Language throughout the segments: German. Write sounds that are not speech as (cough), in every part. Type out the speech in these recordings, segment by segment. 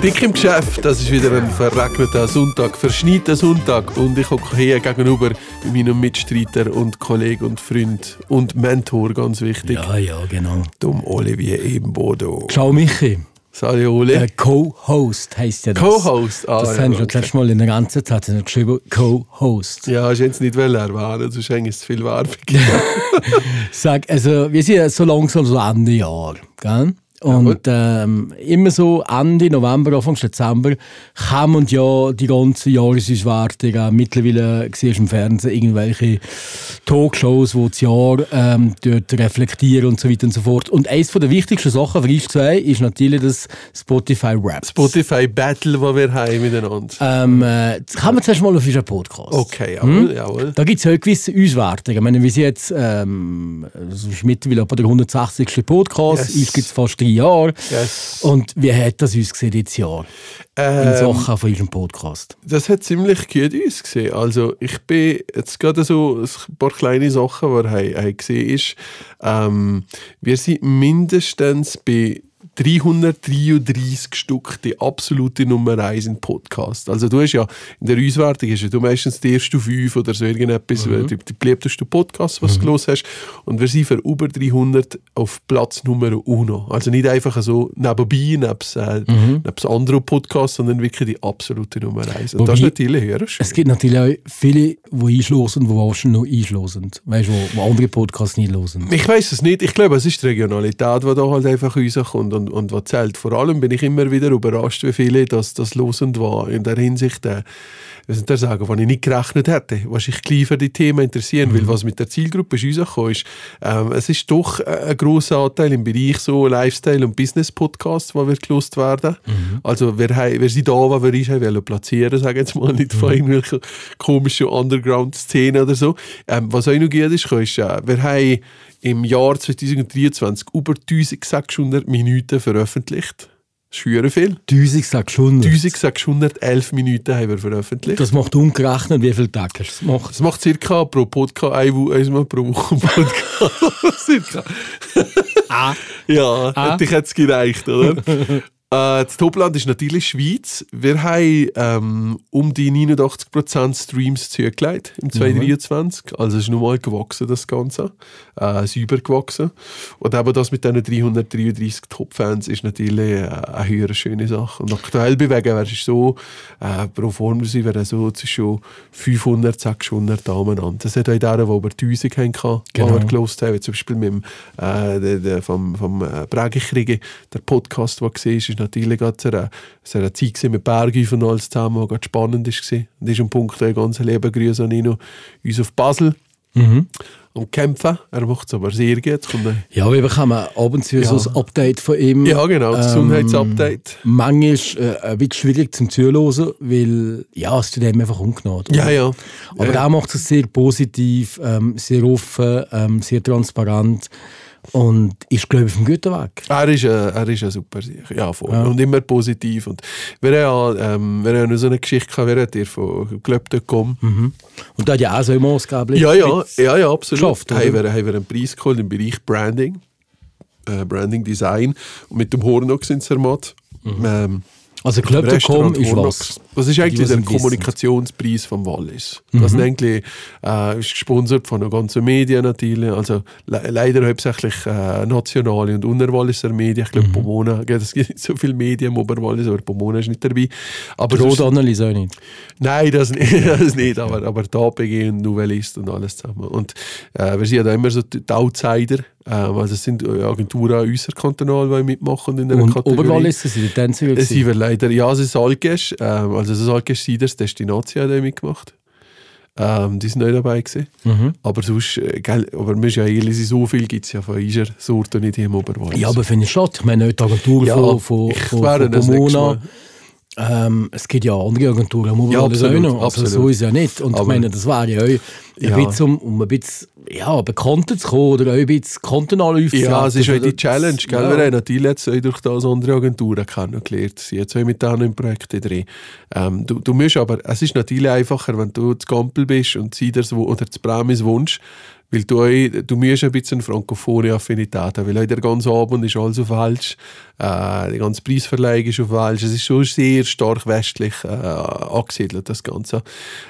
Dick im Geschäft, das ist wieder ein verregneter Sonntag, verschneiter Sonntag und ich hocke hier gegenüber meinem Mitstreiter und Kollegen und Freund und Mentor, ganz wichtig, Ja, ja, genau. dem Olivier Ebenbodo. Ciao Michi. Sali Oli. Äh, Co-Host heisst ja das. Co-Host, ah, Das ja, haben wir das letzte Mal in der ganzen Zeit geschrieben. Co-Host. Ja, ich jetzt nicht erwähnen, sonst ist es zu viel Werbung. (laughs) Sag, also, wir sind ja so langsam so Ende Jahr. Gell? Und ähm, immer so Ende November, Anfang Dezember kommen ja die ganzen Jahresauswertungen. Mittlerweile siehst du im Fernsehen irgendwelche Talkshows, die das Jahr ähm, dort reflektieren und so weiter und so fort. Und eines der wichtigsten Sachen für uns zwei ist natürlich das Spotify Rap. Spotify Battle, das wir haben miteinander. Ähm, äh, das kommen wir zuerst mal auf unseren Podcast. Okay, jawohl, jawohl. Da gibt es ja gewisse Auswertungen. Ich meine, wir sind jetzt ähm, das ist mittlerweile etwa der 160. Podcast. Yes. Uns gibt es fast drei Jahre. Yes. Und wie hat das uns gesehen dieses Jahr? In Ähm, Sachen von unserem Podcast. Das hat ziemlich gut ausgesehen. Also ich bin jetzt gerade so ein paar kleine Sachen, die er haben gesehen ist. Ähm, wir sind mindestens bei 333 Stück die absolute Nummer 1 im Podcast. Also du hast ja, in der Auswertung hast ja du meistens die ersten fünf oder so irgendetwas, Mhm. die, die beliebtesten Podcasts, was du los hast. Und wir sind für über 300 auf Platz Nummer 1. Also nicht einfach so nebenbei, nebst, äh, Mhm. nebst anderen Podcasts, sondern wirklich die absolute Nummer 1. Und Wobei- das ist natürlich höher schön. Es gibt natürlich auch viele, die einschlossen, die wahrscheinlich noch einschlossen. Weißt du, wo, wo andere Podcasts nicht hören. Ich weiß es nicht. Ich glaube, es ist die Regionalität, die da halt einfach rauskommt und, und was zählt. Vor allem bin ich immer wieder überrascht, wie viele das, das losend war. In der Hinsicht, äh, wie soll ich sagen, wenn ich nicht gerechnet hätte, was ich gleich für die Themen interessieren, weil was mit der Zielgruppe ist rausgekommen ist, ähm, es ist doch äh, ein grosser Anteil im Bereich so Lifestyle- und Business-Podcasts, die wir gelost werden. Also wir, wir sind da, wo wir uns wollen platzieren, sagen jetzt mal, nicht von irgendwelchen komischen Underground-Szenen oder so. Ähm, was auch noch gut ist, ist äh, wir haben im Jahr 2023 über 1600 Minuten veröffentlicht. Das ist verdammt viel. 1600. 1611 Minuten haben wir veröffentlicht. Das macht umgerechnet, wie viele Tage hast du gemacht. Das macht circa pro Podcast ein, Wo- einmal pro Woche Podcast. (laughs) circa. Ah. Ja, Ah. hätte ich jetzt gereicht, oder? (laughs) äh, das Topland ist natürlich Schweiz. Wir haben ähm, um die 89% Streams zugelegt im 2023. Also es ist nochmal gewachsen, das Ganze. Äh, es ist übergewachsen. Und eben das mit diesen 333 Top-Fans ist natürlich äh, eine höhere schöne Sache. Und aktuell bewegen wir es so, äh, pro Form sind wir so zwischen 500, 600 Damen an. Das hat auch der, die über 1000 haben, genau. Genau. wir gelost haben. Zum Beispiel mit dem, äh, der, der, vom, vom äh, Prägekriege, der Podcast, der war, ist natürlich so eine, so eine Zeit gewesen mit Bergen von alles zusammen, die spannend war. Und ist ein Punkt, der ganze Leben grüße an ihn, uns auf Basel. Und kämpfen. Er macht es aber sehr gut. Es ein- Ja, wir bekommen ab und zu Ja. so ein Update von ihm. Ja, genau, das Ähm, Gesundheitsupdate. Manchmal äh, ein bisschen schwierig zum Zuhören, weil ja, es tut einem einfach ungenau. Ja, ja. Aber er macht es sehr positiv, ähm, sehr offen, ähm, sehr transparent und ist, glaube ich, auf einem guten Weg. Er ist, äh, er ist ein super Sieg. Ja, voll. Und immer positiv. Und wir haben ja, ähm, wir haben ja so eine Geschichte gehabt, hat ihr von Glöb.com? Und da hat ja auch so immer maßgeblich Ja, ja, ja, ja, absolut. geschafft, oder? haben, wir, haben wir einen Preis geholt im Bereich Branding, äh, Branding Design. Und mit dem Hornox in Zermatt. Ähm, Also Restaurant ist Hornox. was. Das ist eigentlich was der. Kommunikationspreis vom Wallis. Das ist eigentlich äh, ist gesponsert von den ganzen Medien natürlich. Also le leider hauptsächlich äh, nationale und Unterwalliser Medien. Ich glaube, Pomona, gell, es gibt nicht so viele Medien im Oberwallis, aber Pomona ist nicht dabei. Aber Rotanalyse auch nicht. Nein, das nicht, (laughs) das nicht aber, aber die APG und Nouvellist und alles zusammen. Und äh, wir sind ja da immer so die Outsider. Ähm, also es sind äh, Agenturen unser Kantonal, die mitmachen in Und Kategorie. Oberwallis sind die Tänzer. Es sind wir leider, ja, es ist Algesch, ähm, also das Algesch Siders Destination hat auch mitgemacht. Ähm, die sind nicht dabei gewesen. Mhm. Aber sonst, äh, gell, aber wir ja ehrlich sein, so viel gibt es ja von unserer Sorte nicht hier im Oberwallis. Ja, aber finde ich schade. Ich meine, die Agentur Ja, von, von, ich von, von Pomona. Ähm, es gibt ja andere Agenturen, muss man Ja, absolut, auch noch. Also so absolut. ist es ja nicht. Und ich Aber- meine, das wäre ja auch ein Ja. bisschen, um, ein bisschen ja, bekannter zu kommen oder auch ein bisschen Kontenanalyse zu Ja, es ist halt die Challenge, gell? Ja. Wir haben natürlich jetzt auch durch das andere Agenturen kennengelernt. Sie haben zwei mit denen im Projekt drin. Ähm, du, du musst aber, es ist natürlich einfacher, wenn du zu Gampel bist und sie das oder zu Bremis wohnst, weil du, auch- du musst ein bisschen frankophone Affinität haben, weil auch der ganze Abend ist alles auf Welsch, äh, die ganze Preisverleihung ist auf Welsch, es ist schon sehr stark westlich äh, angesiedelt, das Ganze.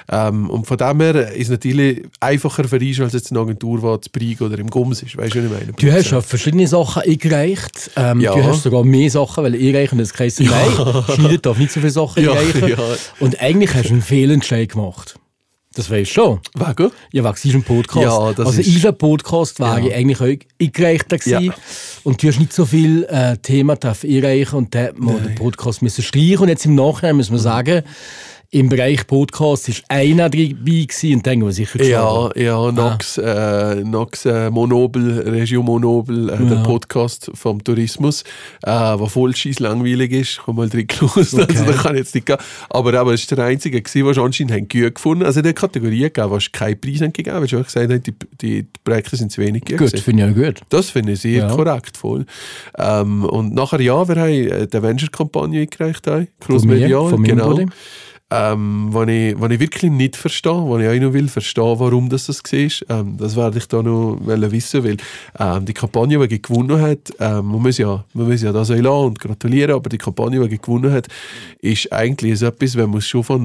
Ähm, und von dem her ist es natürlich einfacher für dich, als jetzt eine Agentur, die zu Brig oder im Gums ist, weißt du, was ich meine? Du hast ja verschiedene Sachen eingereicht. Ähm, Ja. Du hast sogar mehr Sachen, weil einreichen das heisst, nein, Schneider darf nicht so viele Sachen (laughs) Ja, einreichen. ja. Und eigentlich hast du einen Fehlentscheid gemacht. Das weißt du schon. Wegen? Ja, wegen diesem Podcast. Ja, das also ist- unser Podcast wäre Ja. eigentlich auch eingereichter gewesen. Ja. Und du hast nicht so viel äh, Themen dürfen einreichen und dann hat man den Podcast müssen streichen. Und jetzt im Nachhinein muss man sagen, im Bereich Podcast ist einer dabei gewesen und denken wir sicher Ja, geschlagen. ja, Nox, äh, Nox äh, Monobel, Regio Monobel, äh, der Podcast vom Tourismus, äh, der voll scheiß langweilig ist. Ich habe mal drin gelesen, (laughs) also da kann ich jetzt nicht gehen. Aber aber es war der einzige, gewesen, was anscheinend haben gut gefunden Also in der Kategorie gegeben, was keinen Preis haben gegeben weil auch gesagt haben, die, die Projekte sind zu wenig gut. Finde ich auch gut. Das finde ich sehr Ja. korrekt, voll. Ähm, und nachher, ja, wir haben äh, die Avenger-Kampagne eingereicht, Cross Medial, genau. Bruder. Ähm, wenn, ich, wenn ich wirklich nicht verstehe, wenn ich auch noch will verstehen, warum das das war, ähm, das werde ich da noch wissen, weil ähm, die Kampagne, die gewonnen hat, ähm, man, muss ja, man muss ja das auch und gratulieren, aber die Kampagne, die gewonnen hat, ist eigentlich so etwas, wenn man es schon von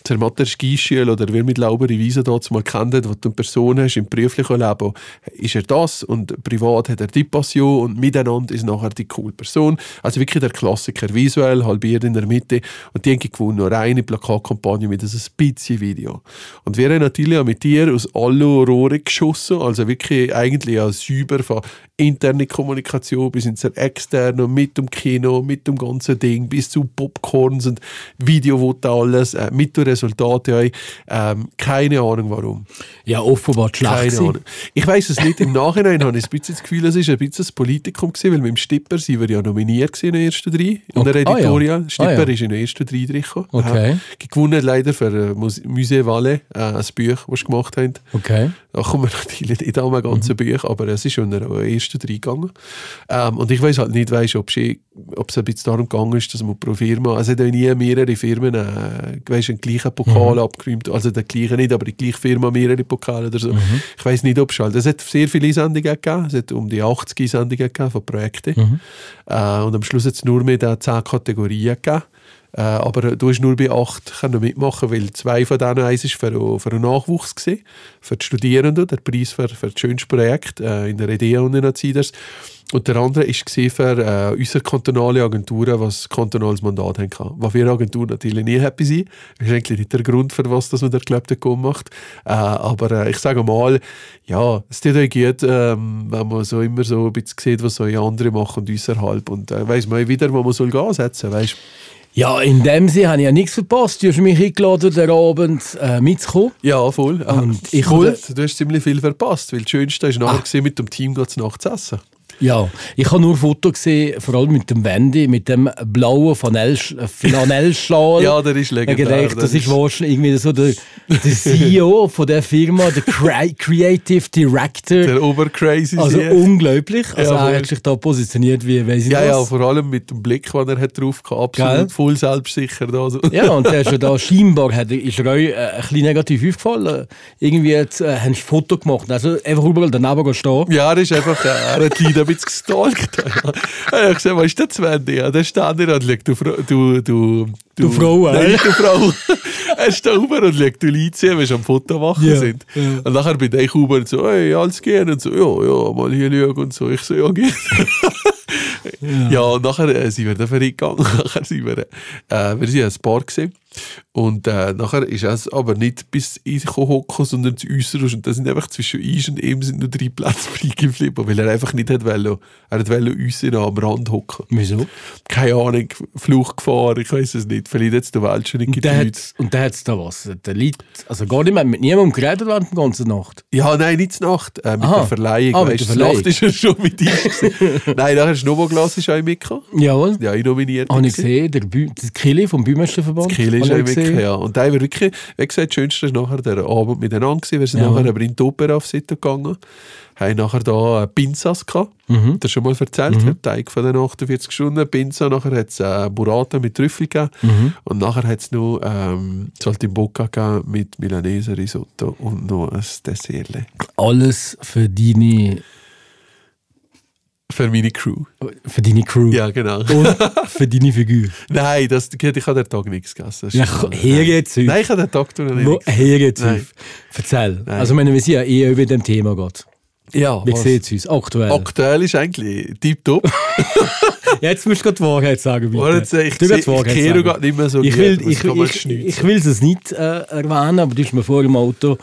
einer zermatter Skischule oder wie mit Laubere Wiese dort mal kennt, wo du eine Person hast im beruflichen Leben, ist er das und privat hat er die Passion und miteinander ist nachher die coole Person. Also wirklich der Klassiker, visuell, halbiert in der Mitte und die haben gewonnen, nur eine Plakatkampagne mit einem bisschen Video. Und wir haben natürlich auch mit dir aus allen Rohren geschossen, also wirklich eigentlich auch sauber von interne Kommunikation bis hin zur externen, mit dem Kino, mit dem ganzen Ding, bis zu Popcorns und Video, alles, äh, mit den Resultaten. auch. Ähm, keine Ahnung warum. Ja, offenbar die Schlacht. Keine. Ahnung. Ich weiß es nicht. Im Nachhinein (laughs) habe ich ein bisschen das Gefühl, es war ein bisschen das Politikum, gewesen, weil mit dem Stipper sind wir ja nominiert in den ersten drei. In der Okay. Ah, ja. Editorial. Stipper Ah, ja. ist in den ersten drei drin gekommen. Okay. Ja. Gewonnen leider für äh, Mus- Musée Valais, äh, ein Buch, das sie gemacht haben. Okay. Da kommen wir natürlich nicht an ganzen Bücher, aber es ist schon in den ersten drei gegangen. Ähm, und ich weiß halt nicht, weißt, ob, es ein bisschen darum gegangen ist, dass man pro Firma, also ja nie mehrere Firmen äh, weißt, einen gleichen Pokal abgeräumt, also der gleiche nicht, aber die gleiche Firma mehrere Pokale oder so. Ich weiß nicht, ob es halt, es hat sehr viele Sendungen gegeben, es hat um die 80 Sendungen gegeben von Projekten äh, und am Schluss hat es nur mehr da 10 Kategorien gegeben. Äh, aber du hast nur bei acht mitmachen, weil zwei von denen, eins war für, für einen Nachwuchs, gewesen, für die Studierenden, der Preis für, für das schönste Projekt äh, in der EDA und in der CIDERS. Und der andere war für äh, unsere kantonale Agenturen, was kantonales Mandat kann. Was wir Agenturen natürlich nie happy sind. Das ist eigentlich nicht der Grund, für was dass man der gelebte Kom macht. Äh, aber äh, ich sage mal, ja, es tut euch gut, ähm, wenn man so immer so ein bisschen sieht, was so andere machen und außerhalb. Und äh, weiss man wieder, wo man soll gehen setzen, weißt Ja, in dem Sinne habe ich ja nichts verpasst. Du hast mich eingeladen, den Abend äh, mitzukommen. Ja, voll. Und ich voll. habe- Du hast ziemlich viel verpasst, weil das Schönste war nachher mit dem Team geht's nachts essen. Ja, ich habe nur Fotos gesehen, vor allem mit dem Wendy, mit dem blauen Flanellsch- Flanellschal. (laughs) Ja, der ist Ich legendär. gedacht, das Der ist wahrscheinlich irgendwie so der, der CEO von der Firma, der Cre Creative Director. der Obercrazy. also sie. unglaublich. Also Ja, er hat sich da positioniert wie, weiß ich ja, ja, was. vor allem mit dem Blick, den er hat drauf hatte. Absolut Gell? voll selbstsicher. Da, so. Ja, und der ist ja da (laughs) scheinbar, hat, ist er euch äh, ein bisschen negativ aufgefallen. Irgendwie jetzt, äh, haben sie ein Foto gemacht, also einfach überall daneben stehen. Ja, er ist einfach, er hat bisschen gestalkt. (laughs) Ja. Ich habe gesagt, was ist der Sven? Ja, der steht da und schaut, du, du, du, Du Frau, Nein, du Frau. (laughs) er steht oben und schaut, du Leute wenn sie am Foto machen Ja, sind. ja. Und nachher bin ich oben und so, hey, alles gehen und so, ja, ja, mal hier schauen und so. Ich so, ja, geht. (laughs) ja. und nachher äh, sind wir dann vergegangen. nachher sind wir, äh, wir sind ein Paar gesehen. Und äh, nachher ist es aber nicht bis ich hocken, sondern zu raus. Und da sind einfach zwischen uns und ihm sind nur drei Plätze (laughs) frei geblieben, weil er einfach nicht hat wollen, er hat wollen uns in am Rand hocken. Wieso? Keine Ahnung, Fluchtgefahr, ich weiß es nicht. Vielleicht hat es der Welt schon nicht Und der gedreht. hat, und der hat da was? Der Lied, also gar nicht mehr mit niemandem geredet während der ganzen Nacht. Ja, nein, nicht zur Nacht. Äh, mit Aha. der Verleihung. Ah, mit weißt, der zur Nacht Verleihung. ist er schon mit ihm. gewesen. (laughs) nein, nachher ist Noboglas ist auch mitgekommen. Jawohl. Ja, ich nominiert. Habe ich gewesen. gesehen, der, Bü der Kili vom Bühmeisterverband. Kiel ist Habe auch ich mitgekommen, ja. Und da haben wir wirklich, wie gesagt, das Schönste ist nachher der Abend miteinander gewesen. Wir sind Ja. nachher aber in die Opera auf Sitten gegangen. Haben nachher da Pinzas gehabt. Mhm. Das schon mal erzählt, der Teig von den 48 Stunden. Pinza, nachher hat es äh, Burrata mit Trüffel gegeben. Mhm. Und nachher hat es noch ähm, Saltimbocca gegeben mit Milanese Risotto und noch ein Dessert. Alles für deine, Für meine Crew. für deine Crew. Ja, genau. Und (laughs) für deine Figur. Nein, das, ich habe den Tag nichts gegessen. Ja, her jetzt auf. Nein, ich habe den Tag noch nicht Wo, jetzt Nein. auf. Erzähl. Nein. Also, meine, wir sind ja eh über dem Thema geht. Ja, Wie sieht es uns? Aktuell. Aktuell ist eigentlich tiptop. (laughs) Jetzt musst du gerade die Wahrheit sagen, bitte. Warte, ich, Du die ich Wahrheit sagen. gerade nicht mehr so ich will, ich, ich, ich es nicht äh, erwähnen, aber du hast mir vor im Auto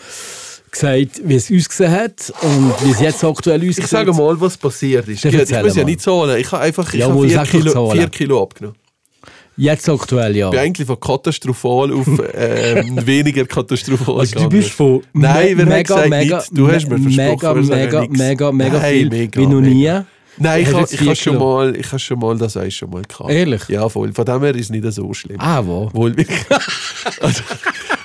gesagt, wie es ausgesehen hat und wie es jetzt aktuell aussieht. Ich sage mal, was passiert ist. Ich, ich erzähl muss ja nicht zahlen. Ich habe einfach ich Ja, habe vier, Kilo, vier Kilo abgenommen. Jetzt aktuell, ja. Ich bin eigentlich von katastrophal auf ähm, (laughs) weniger katastrophal Also du bist von Nein, hat mega, gesagt mega, nicht? Du hast mir versprochen, mega, wir mega, mega, mega Nein, viel, mega, wie noch nie. mega. Nein, ich ich vier habe schon mal, ich habe schon mal das eins schon mal gehabt. Ehrlich? Ja, voll. Von dem her ist es nicht so schlimm. Ah, wo? Wohl wirklich. (laughs) also,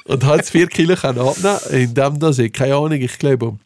und hat vier Kilo können abnehmen, indem das ich, keine Ahnung, ich glaube,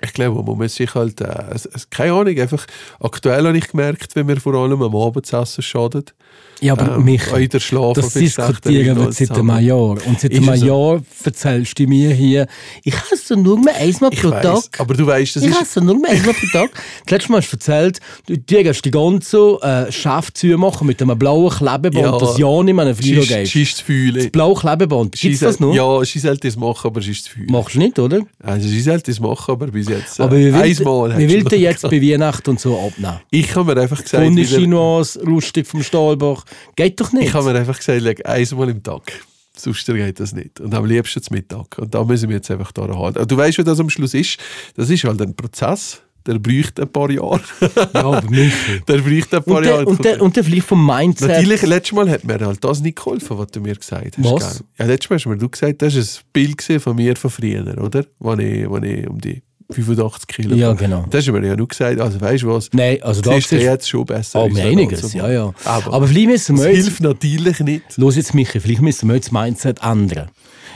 ich glaube, man muss sich halt, äh, keine Ahnung, einfach, aktuell habe ich gemerkt, wenn wir vor allem am Abendessen schadet. Ja, aber Ähm, mich, auch in der Schlaf das diskutieren wir seit einem. Jahr. Und seit Ist einem? Jahr erzählst du mir hier, ich esse nur mehr einmal Ich pro weiss, Tag. aber du weißt, das ich ist... esse nur mehr einmal pro Tag. (laughs) Das letzte Mal hast du erzählt, du hast die ganze äh, Chef machen mit einem blauen Klebeband, Ja. das ja nicht mehr einen Schießt gibst. schießt zu fühlen. Das blaue Klebeband, gibt es das noch? Ja, sie sollte es machen, aber sie ist zu viel. Machst du nicht, oder? Also sie sollte es machen, aber bis jetzt... Äh, Aber einmal will, hat wie will der jetzt bei Weihnachten und so abnehmen? Ich habe mir einfach gesagt... Wieder- Chinoise, lustig vom Stahlbach. Geht doch nicht. Ich habe mir einfach gesagt, leg einmal im Tag. Sonst geht das nicht. Und am liebsten zum Mittag. Und da müssen wir jetzt einfach daran halten. Du weißt, was das am Schluss ist. Das ist halt ein Prozess. Der bräuchte ein paar Jahre. ja, aber mich. (laughs) der bräuchte ein paar Und Jahre. der, und, der, und der vielleicht vom Mindset. Natürlich, letztes Mal hat mir halt das nicht geholfen, was du mir gesagt hast. Was? gell? Ja, letztes Mal hast mir du gesagt, das war ein Bild von mir von früher, oder? Wo ich, ich um die 85 Kilo Ja, genau. Das hast du mir ja nur gesagt. Also weißt du was? Nein, also da du siehst- jetzt schon besser Oh, einiges, damals. ja, ja. Aber, Aber vielleicht müssen wir jetzt, hilft natürlich nicht. los jetzt Michi, vielleicht müssen wir jetzt das Mindset ändern.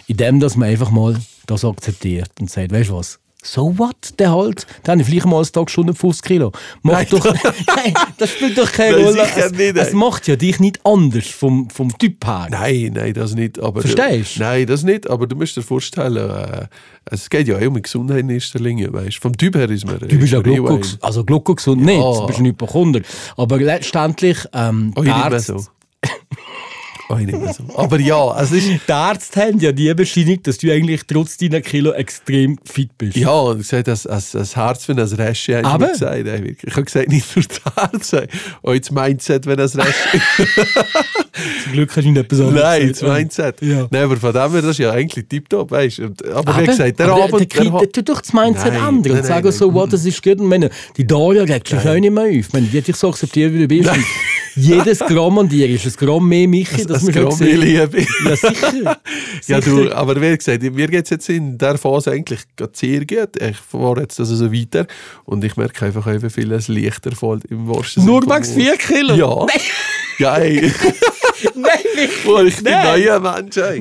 Indem, dass man einfach mal das akzeptiert und sagt, weißt du was? So what? Der halt, dann habe ich vielleicht mal als Tag schon 50 Kilo. Nein. doch, (laughs) nein, das spielt doch keine Nein, Rolle. Es, nicht, es macht ja dich nicht anders vom, vom Typ her. Nein, nein, das nicht. Aber Verstehst du? Nein, das nicht. Aber du musst dir vorstellen, äh, es geht ja auch um Gesundheit in erster Linie. Weißt? Vom Typ her ist man. Du bist ja Glucko, also Glucko gesund nicht, Ja. du bist ein Hypochonder. Aber letztendlich, ähm, Oh, die ich nicht Ärzte- so. (laughs) oh, ich nicht mehr so. Aber ja, es ist. Die Ärzte haben ja die Bescheinigung, dass du eigentlich trotz deiner Kilo extrem fit bist. Ja, und gesagt, das, das, das Herz wenn das Räsche habe ich Aber? gesagt. Ich habe gesagt, nicht nur das Herz, auch das Mindset, wenn das Räsche (laughs) Zum Glück hast du nicht etwas anderes Nein, das. Mindset. Ja. Nein, aber von dem her, das ist ja eigentlich tiptop, weißt du. Und- Aber wie Aber, gesagt, der aber Abend. der, der, der, der, doch das Mindset Nein, ändern und sagen so, what, das ist gut. Und meine, die Daria regt sich auch nicht mehr auf. Ich meine, die hat dich so akzeptiert, wie du bist. Jedes Gramm an dir ist ein Gramm mehr Michi, das das auch Gramm sehen. Liebe. Ja, sicher. (laughs) Ja, du, aber wie gesagt, mir geht es jetzt in der Phase eigentlich sehr gut. Ich fahre jetzt also so weiter und ich merke einfach, wie viel es leichter fällt im wahrsten Nur Wort. 4 Kilo? Ja. Nein, Ja, ey. (laughs) nein, Michi. (laughs) Oh, ich bin neuer Mensch, ey.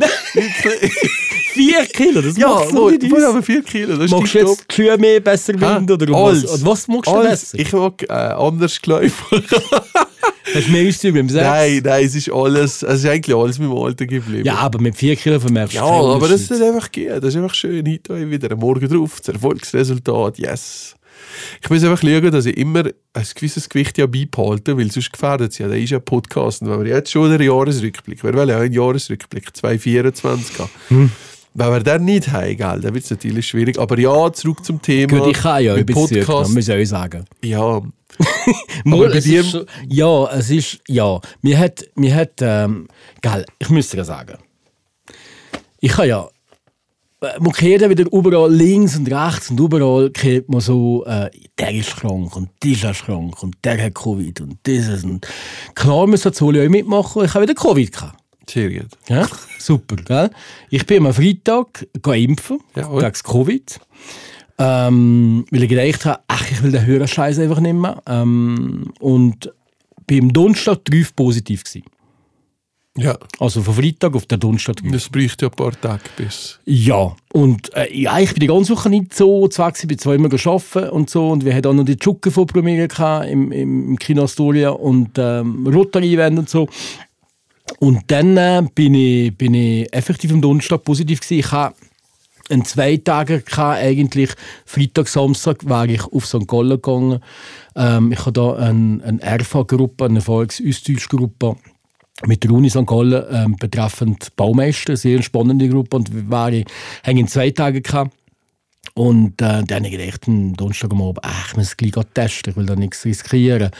Wirklich. 4 Kilo, das Ja, wo, so nicht aus. aber 4 Kilo, das Magst du jetzt Schuhe mehr besser binden? Oder was, und was magst du alles. besser? Ich mag äh, anders Geläufe. (laughs) Hast du mehr Ausdruck beim Sex? nein, nein, es ist alles, es ist eigentlich alles mit dem Alter geblieben. Ja, aber mit 4 Kilo vermerkst du Ja, aber das ist einfach gut. Das ist einfach schön. Heute wieder einen Morgen drauf. Das Erfolgsresultat, yes. Ich muss einfach schauen, dass ich immer ein gewisses Gewicht ja beibehalte, weil sonst gefährdet es ja. Da ist ja ein Podcast. Und wenn wir jetzt schon den Jahresrückblick, wir wollen ja einen Jahresrückblick 2024 haben. Hm. Wenn wir den nicht haben, gell, dann wird es natürlich schwierig. Aber ja, zurück zum Thema. Gut, ich kann ja ein bisschen Podcast. muss ich euch sagen. Ja, (laughs) Mal, bei es dir- ist ja, es ist, ja, mir hat, mir hat, ähm, gell, ich müsste dir sagen, Ich habe ja äh, man kehrt wieder überall links und rechts und überall kehrt man so, äh, der ist krank und dieser ist krank und der hat Covid und dieses. Und klar müssen das alle auch mitmachen. Ich habe wieder Covid gehabt. Sehr gut. Ja, super, gell? Ich bin am Freitag impfen Jawohl. gegen das Covid. Ähm, weil ich gedacht habe, ach, ich will den höheren Scheiß einfach nicht mehr. Ähm, und bin am Donnerstag drauf positiv gewesen. Ja, Also von Freitag auf den Donnerstag das bräuchte ja ein paar Tage bis. Ja, und äh, ja, ich bin die ganze Woche nicht so zwar gewesen, bin zwar immer arbeiten und so und wir hatten auch noch die Tschucke von Premiere im, im, im Kino Astoria und ähm, Rotary-Event und so. Und dann äh, bin, ich, bin ich effektiv am Donnerstag positiv gewesen. Ich habe einen zwei Tage gehabt, eigentlich Freitag, Samstag war ich auf St. Gallen gegangen. Ähm, ich habe da eine, eine RV-Gruppe, eine Erfolgs-Austauschgruppe mit der Uni St. Gallen ähm, betreffend Baumeister, sehr spannende Gruppe und waren, haben in zwei Tagen gehabt. Und äh, dann habe ich gedacht, am Donnerstag am Abend, ach, ich muss gleich testen, ich will da nichts riskieren.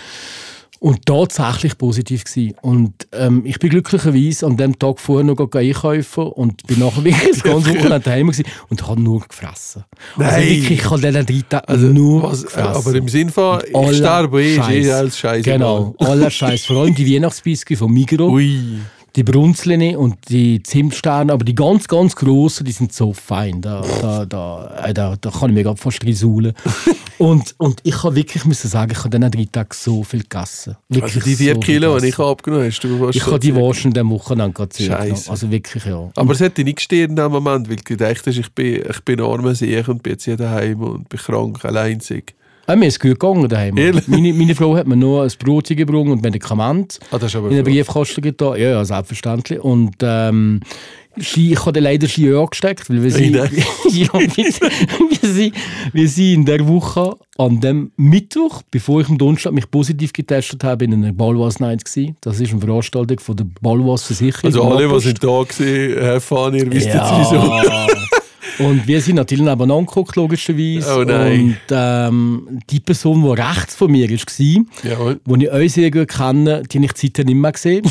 Und tatsächlich positiv gewesen. Und ähm, ich bin glücklicherweise an dem Tag vorher noch einkaufen und bin nachher wirklich das ganze (laughs) Wochenende daheim gewesen und habe nur gefressen. Also Nein. wirklich, ich habe diesen drei Tage Also, nur was, gefressen. aber im Sinn von, ich sterbe eh, ist eh alles scheiße. Genau, aller Scheiß. Vor allem die (laughs) Weihnachtsbiscuits von Migros. Ui. Die Brunzline und die Zimtsterne, aber die ganz, ganz grossen, die sind so fein. Da, da, da, äh, da, da kann ich mir gerade fast risulen. (laughs) und, und ich habe wirklich müssen sagen, ich habe diesen drei Tagen so viel gegessen. Wirklich Also die vier so Kilo, die ich abgenommen habe, hast du Ich habe die. Waschen in diesem Wochenende gerade. Scheisse. Also wirklich, ja. Aber es hat dich nicht gestört in dem Moment, weil du gedacht hast, ich bin, ich bin armer Sieg und bin jetzt hier daheim und bin krank, alleinzig. Äh, mir ist gut gegangen daheim. Meine, meine Frau hat mir nur ein Brot gebracht und Medikamente. Ah, in den. Briefkasten getan. Ja, ja, selbstverständlich. Und ähm, Ski, ich habe dann leider Ski angesteckt, weil wir sind, (laughs) ja, wir, wir, sind, wir sind in der Woche an dem Mittwoch, bevor ich am Donnerstag mich positiv getestet habe, in einer Ballwas Night gewesen. Das ist eine Veranstaltung von der Ballwas Versicherung. Also alle, die sind da waren, erfahren, ihr wisst Ja. jetzt wieso. (laughs) Und wir sind natürlich nebeneinander geguckt, logischerweise. Oh nein. Und ähm, die Person, die rechts von mir war, Jawohl. die ich euch sehr gut kenne, die habe ich seitdem nicht mehr gesehen.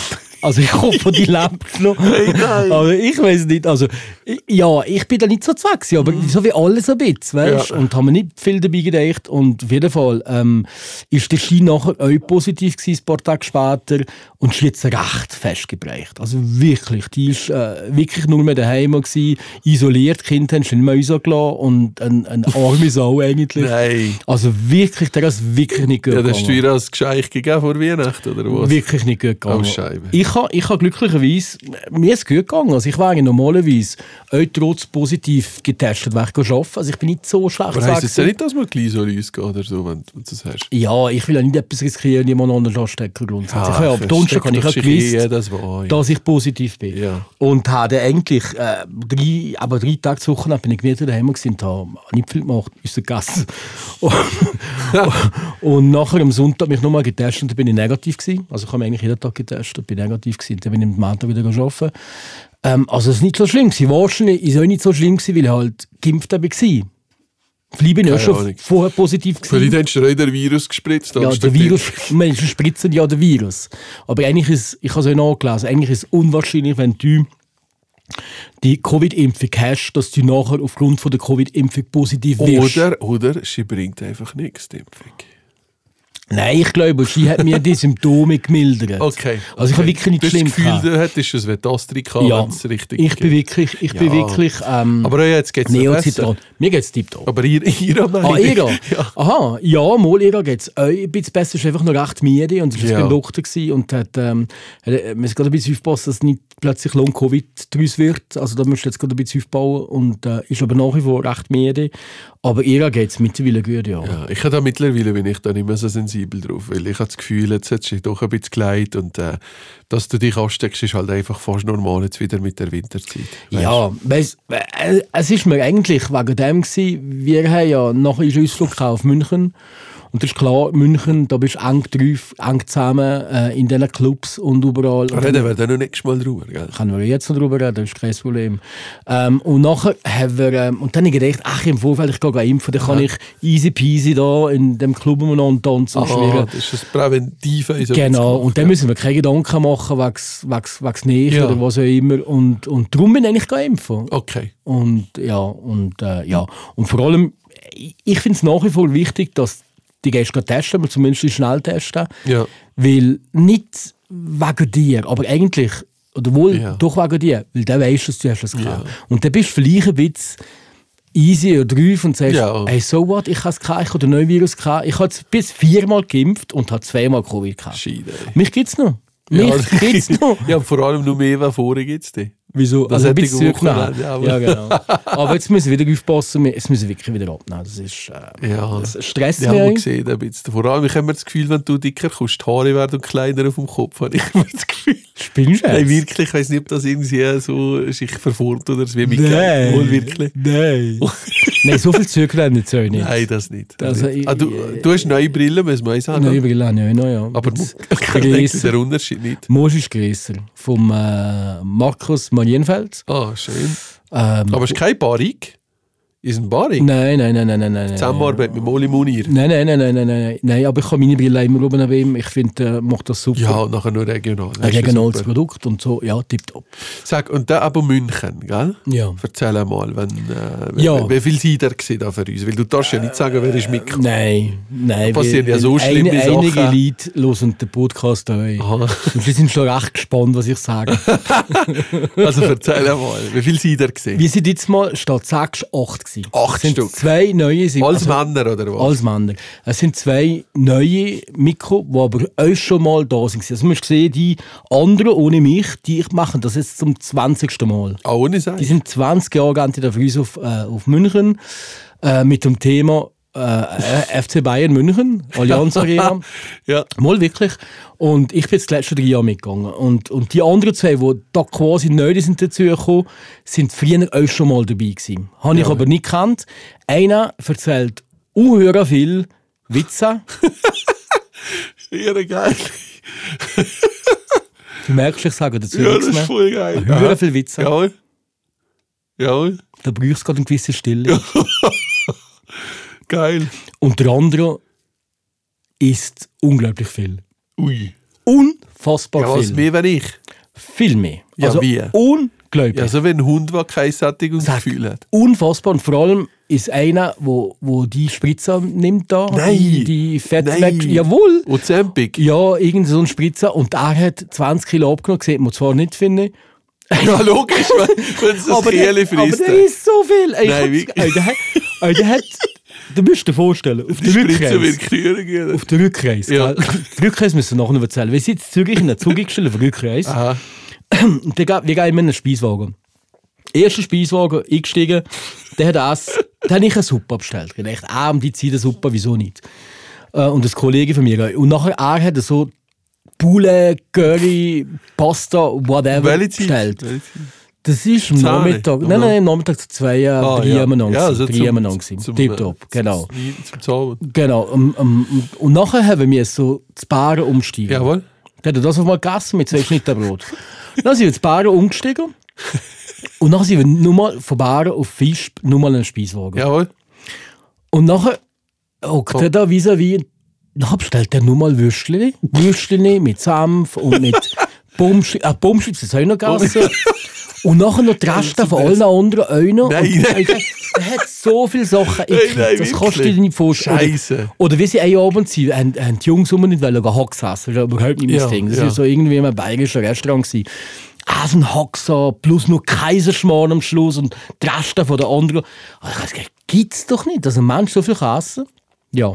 Also ich hoffe, die lebt noch. Aber ich weiß nicht. Also, ich- ja, ich bin da nicht so gewesen, aber so wie alles ein bisschen, weißt Ja. Und haben mir nicht viel dabei gedacht. Und auf jeden Fall ähm, ist der Ski nachher auch positiv gewesen, ein paar Tage später. Und hat es recht festgebreicht. Also wirklich, die ist äh, wirklich nur mehr daheim gewesen, isoliert. Die Kinder haben sie nicht mehr rausgelassen und ein, ein arme (laughs) Sau eigentlich. Nein. Also wirklich, der ist wirklich nicht gut Ja, das hast du ihr als Geschenk gegeben vor Weihnachten, oder was? Wirklich nicht gut gegangen. Oh, Scheibe. Ich habe ich ha glücklicherweise, mir ist es gut gegangen. Also ich wäre normalerweise auch trotz positiv getestet, ich arbeiten. Also ich bin nicht so schlecht Aber heisst es ja nicht, dass man gleich so rausgeht oder so, wenn du das hast? Ja, ich will ja nicht etwas riskieren, jemand anderen anstecken grundsätzlich. ich habe ja, am Donnerstag habe ich ja gewusst, das war, ja. dass ich positiv bin. Ja. Und habe eigentlich äh, drei, aber drei Tage zu Woche bin ich wieder daheim gewesen und habe nicht viel gemacht, ist gegessen. (laughs) Und, und nachher am Sonntag mich nochmal getestet und bin ich negativ gewesen. Also ich habe eigentlich jeden Tag getestet, bin negativ gewesen. Dann bin ich am Montag wieder arbeiten. Ähm, also es ist nicht so schlimm gewesen. Wahrscheinlich ist es auch nicht so schlimm gewesen, weil ich halt geimpft war. Vielleicht bin ich auch schon Ahnung. vorher positiv gewesen. Vielleicht hast du dir den Virus gespritzt. Ja, der Virus, (laughs) Menschen spritzen ja den Virus. Aber eigentlich ist, ich habe es auch nachgelesen, eigentlich ist es unwahrscheinlich, wenn du die Covid-Impfung hast, dass du nachher aufgrund von der Covid-Impfung positiv wirst. Oder, oder sie bringt einfach nichts, die Impfung. Nein, ich glaube, sie hat mir die Symptome gemildert. Okay. Also ich habe wirklich nicht das schlimm Gefühl, gehabt. du hättest es die Astrika, Ja, wenn es richtig ich bin wirklich, ich bin Ja. wirklich ähm, Aber jetzt geht es Neozitron. Mir geht es tiptop. Aber ihr, ihrer Meinung? Ah, Ira? (laughs) Ja. Aha, ja, mal Ira geht es ein bisschen besser. ist einfach noch recht müde und es war Ja. beim Doktor und hat, ähm, äh, man muss gerade ein bisschen aufpassen, dass nicht plötzlich Long-Covid daraus wird. Also da musst du jetzt gerade ein bisschen aufbauen und äh, ist aber nach wie vor recht müde. Aber Ira geht es mittlerweile gut, ja. Ja, ich habe da mittlerweile bin ich da nicht mehr so sensibel drauf, weil ich habe das Gefühl, jetzt hat sich doch ein bisschen geleitet und äh, dass du dich ansteckst, ist halt einfach fast normal jetzt wieder mit der Winterzeit. Weisst? Ja, weiss, äh, es ist mir eigentlich wegen dem gewesen, wir haben ja nachher einen gehabt auf München Und das ist klar, München, da bist du eng drauf, eng zusammen äh, in diesen Clubs und überall. Reden wir dann noch nächstes Mal drüber, gell? Können wir jetzt noch drüber reden, das ist kein Problem. Ähm, und nachher haben wir, ähm, und dann habe ich gedacht, ach, im Vorfeld, ich gehe impfen, dann kann ich easy peasy da in dem Club umeinander tanzen und schwirren. das ist das Präventive. so Genau, und dann müssen wir keine Gedanken machen, wegen wegen nicht Ja. oder was auch immer. Und, und darum bin ich eigentlich geimpft. Okay. Und ja, und äh, ja. Und vor allem, ich- finde es nach wie vor wichtig, dass die Gäste testen, aber zumindest die schnell testen. Ja. Weil nicht wegen dir, aber eigentlich, oder wohl Ja. doch wegen dir, weil der weißt, dass du hast das gehabt. Und dann bist du vielleicht ein bisschen easy oder drauf und sagst, Ja. hey, so what, ich habe es gehabt, ich habe den neuen Virus gehabt. Ich habe jetzt bis viermal geimpft und habe zweimal Covid gehabt. Scheide. ey. Mich gibt's noch. Mich Ja, gibt's (laughs) noch. ja, vor allem noch mehr, was vorher gibt es denn? Wieso? Das Also ein hätte bisschen ich zurücknehmen. auch Ja, können, ja, aber- genau. Aber jetzt müssen wir wieder aufpassen, wir- es müssen wirklich wieder abnehmen. Das ist, äh, Ja. das stresst Ja, mich. eigentlich. gesehen, ein bisschen. Vor allem, ich habe das Gefühl, wenn du dicker kommst, die Haare werden kleiner auf dem Kopf, habe ich (laughs) mir das Gefühl. Spinnst du Nein, wirklich, ich weiß nicht, ob das irgendwie so sich verformt oder so wie mit Nein. Wohl wirklich. Nein. (laughs) Nein, so viel zurücklehnen jetzt auch nicht. Nein, das nicht. Also, nicht. ah, du, ich- du hast neue Brillen, muss man sagen. Nein, Brille habe ich noch, ja. aber man denkt grösser. der Unterschied nicht. Moos ist grösser. Vom äh, Markus Marienfeld. Ah, schön. Ähm, Aber es ist kein Barik. Ist ein Barik. nein, nein, nein, nein, nein, nein. Zusammenarbeit mit Moli Munir. Nein, nein, nein, nein, nein, nein, nein. Aber ich habe meine Brille immer oben ihm. Ich finde, er macht das super. Ja, und nachher nur regional. Ein regionales. Produkt und so, ja, tipptopp. Sag, und dann aber München, gell? Ja. Erzähl mal, wenn, äh, Ja. wie, viel seid ihr da für uns? Weil du darfst ja nicht sagen, wer ist mitgekommen. Nein, nein. Da passieren ja so schlimme ein, Einige Sachen. Leute hören den Podcast auch. Und die sind schon recht gespannt, was ich sage. (laughs) Also erzähl mal, wie viel seid ihr gewesen? Wir sind jetzt mal statt sechs, acht gewesen. Acht Es sind Stück? zwei neue. Sind, Als also, Männer oder was? als Männer. Es sind zwei neue Mikro, die aber euch schon mal da sind. Also man sehen, die anderen ohne mich, die machen das jetzt zum 20. Mal. Ah, ohne Die sein? sind 20 Jahre die da für uns auf, äh, auf München äh, mit dem Thema äh, FC Bayern München, Allianz (laughs) Arena. Ja. Mal wirklich. Und ich bin jetzt die letzten drei Jahre mitgegangen. Und, und die anderen zwei, die da quasi neu sind dazu gekommen, sind früher auch schon mal dabei gewesen. Habe ich aber nicht gekannt. Einer erzählt unhöher viel Witze. Ja, geil. Du merkst, ich sage dazu Ja, nichts das ist mehr. voll geil. Höher viel Witze. Jawohl. Jawohl. Da brauchst du gerade eine gewisse Stille. (laughs) Geil. Und der andere isst unglaublich viel. Ui. Unfassbar Ja, was viel. mehr, wenn ich? Viel mehr. Ja, also wie? unglaublich. Ja, so wie ein Hund, der kein Sättigungsgefühl hat. Unfassbar. Und vor allem ist einer, wo, wo die Spritze nimmt da. Nein. Die, die Fett Nein. weg. Jawohl. Ozempic. Ja, irgend so ein Spritzer. Und er hat 20 Kilo abgenommen. Sieht man zwar nicht, finde ich. (laughs) Ja, logisch, wenn, wenn es das (laughs) der, Kieli aber frisst. der ist so viel. Nein, ich der hat, ey, der hat, (laughs) du musst dir vorstellen, auf der Rückreise. Auf der Rückreise. Ja. Die Rückreise müssen wir nachher noch erzählen. Wir sind jetzt zurück in der Zug gestellt auf der Rückreise. Aha. Und geht- wir gehen in einen Speiswagen. Erster Speiswagen, eingestiegen, der hat das, der hat nicht eine Suppe bestellt. Ich dachte, ah, um die Zeit eine Suppe, wieso nicht? Äh, und das Kollege von mir. Und nachher, er hat so Poulet, Curry, Pasta, whatever bestellt. Welche? Das ist am Zahne, Nachmittag, oder? nein, nein, am Nachmittag zu zwei, äh, Ah, drei ja. umeinander Ja, also drei zum- gewesen. zum, Tipptopp, genau. Zum, zum. Genau. Um, um, und nachher haben wir so das Baren umsteigen. Jawohl. Der hat das auf mal gegessen mit zwei Schnittenbrot. (laughs) dann sind wir zu Baren umgestiegen. Und dann sind wir nur mal von Baren auf Fisch nur mal einen Speiswagen. Jawohl. Und nachher hockt Oh. er da vis-à-vis. Dann bestellt er nur mal Würstchen. Würstchen mit Senf und mit Pommes. Äh, Pommes, das habe ich noch gegessen. Und nachher noch die Reste von allen anderen auch noch. Nein, nein. Der hat so viele Sachen gekriegt. nein, Das kannst du wirklich? dir nicht vorstellen. Scheisse. Oder, oder wie sie einen Abend sind, haben, haben die Jungs um nicht wollen Hax essen. Das ist überhaupt nicht mein Ja, Ding. Das ja. war so irgendwie in einem bayerischen Restaurant. Gewesen. Ah, so ein Haxer, plus nur Kaiserschmarrn am Schluss und die Reste von der anderen. Habe gesagt, gibt's doch nicht, dass ein Mensch so viel kann essen Ja,